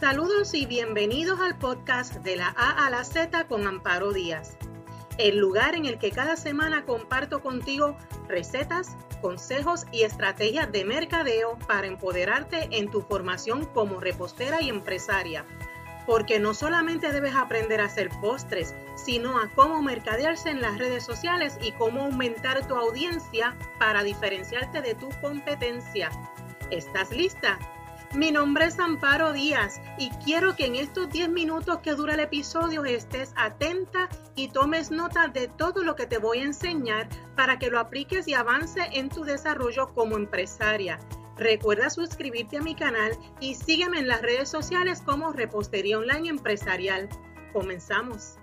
Saludos y bienvenidos al podcast de la A a la Z con Amparo Díaz, el lugar en el que cada semana comparto contigo recetas, consejos y estrategias de mercadeo para empoderarte en tu formación como repostera y empresaria. Porque no solamente debes aprender a hacer postres, sino a cómo mercadearse en las redes sociales y cómo aumentar tu audiencia para diferenciarte de tu competencia. ¿Estás lista? Mi nombre es Amparo Díaz y quiero que en estos 10 minutos que dura el episodio estés atenta y tomes nota de todo lo que te voy a enseñar para que lo apliques y avance en tu desarrollo como empresaria. Recuerda suscribirte a mi canal y sígueme en las redes sociales como Repostería Online Empresarial. Comenzamos.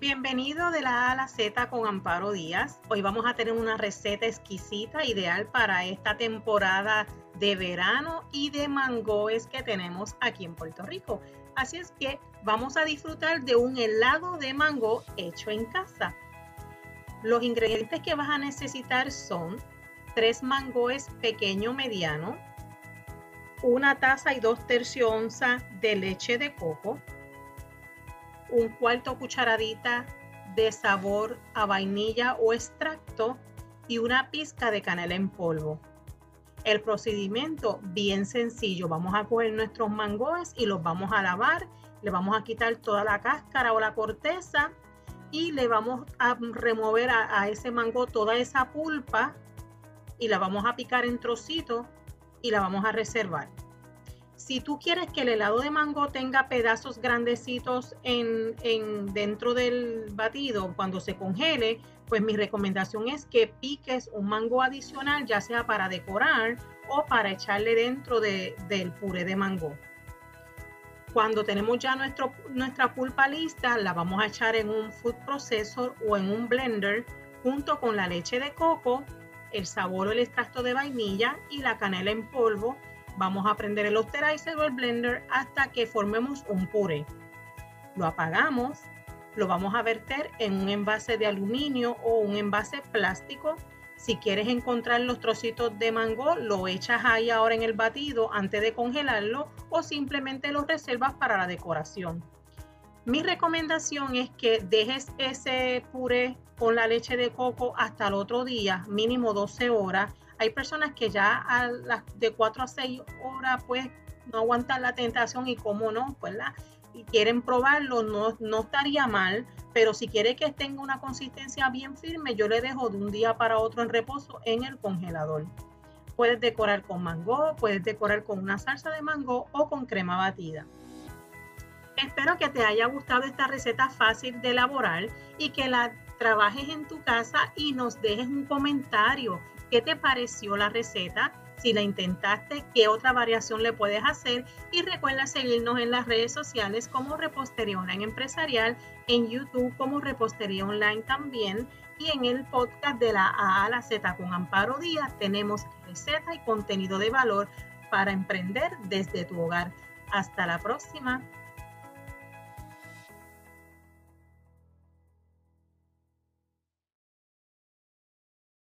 Bienvenido de la A la Z con Amparo Díaz. Hoy vamos a tener una receta exquisita, ideal para esta temporada de verano y de mangoes que tenemos aquí en Puerto Rico. Así es que vamos a disfrutar de un helado de mango hecho en casa. Los ingredientes que vas a necesitar son tres mangoes pequeño mediano, una taza y dos tercio onza de leche de coco, un cuarto cucharadita de sabor a vainilla o extracto y una pizca de canela en polvo. El procedimiento bien sencillo. Vamos a coger nuestros mangoes y los vamos a lavar. Le vamos a quitar toda la cáscara o la corteza y le vamos a remover a, a ese mango toda esa pulpa y la vamos a picar en trocitos y la vamos a reservar. Si tú quieres que el helado de mango tenga pedazos grandecitos en, dentro del batido cuando se congele, pues mi recomendación es que piques un mango adicional, ya sea para decorar o para echarle dentro del puré de mango. Cuando tenemos ya nuestra pulpa lista, la vamos a echar en un food processor o en un blender junto con la leche de coco, el sabor o el extracto de vainilla y la canela en polvo Vamos a prender el osterizer o el blender hasta que formemos un puré. Lo apagamos, lo vamos a verter en un envase de aluminio o un envase plástico. Si quieres encontrar los trocitos de mango, lo echas ahí ahora en el batido antes de congelarlo o simplemente lo reservas para la decoración. Mi recomendación es que dejes ese puré con la leche de coco hasta el otro día, mínimo 12 horas, hay personas que ya a las de 4 a 6 horas pues no aguantan la tentación y cómo no, pues la, y quieren probarlo, no, no estaría mal, pero si quiere que tenga una consistencia bien firme, yo le dejo de un día para otro en reposo en el congelador. Puedes decorar con mango, puedes decorar con una salsa de mango o con crema batida. Espero que te haya gustado esta receta fácil de elaborar y que la trabajes en tu casa y nos dejes un comentario qué te pareció la receta, si la intentaste, qué otra variación le puedes hacer y recuerda seguirnos en las redes sociales como Repostería Online Empresarial, en YouTube como Repostería Online también y en el podcast de la A a la Z con Amparo Díaz tenemos receta y contenido de valor para emprender desde tu hogar. Hasta la próxima.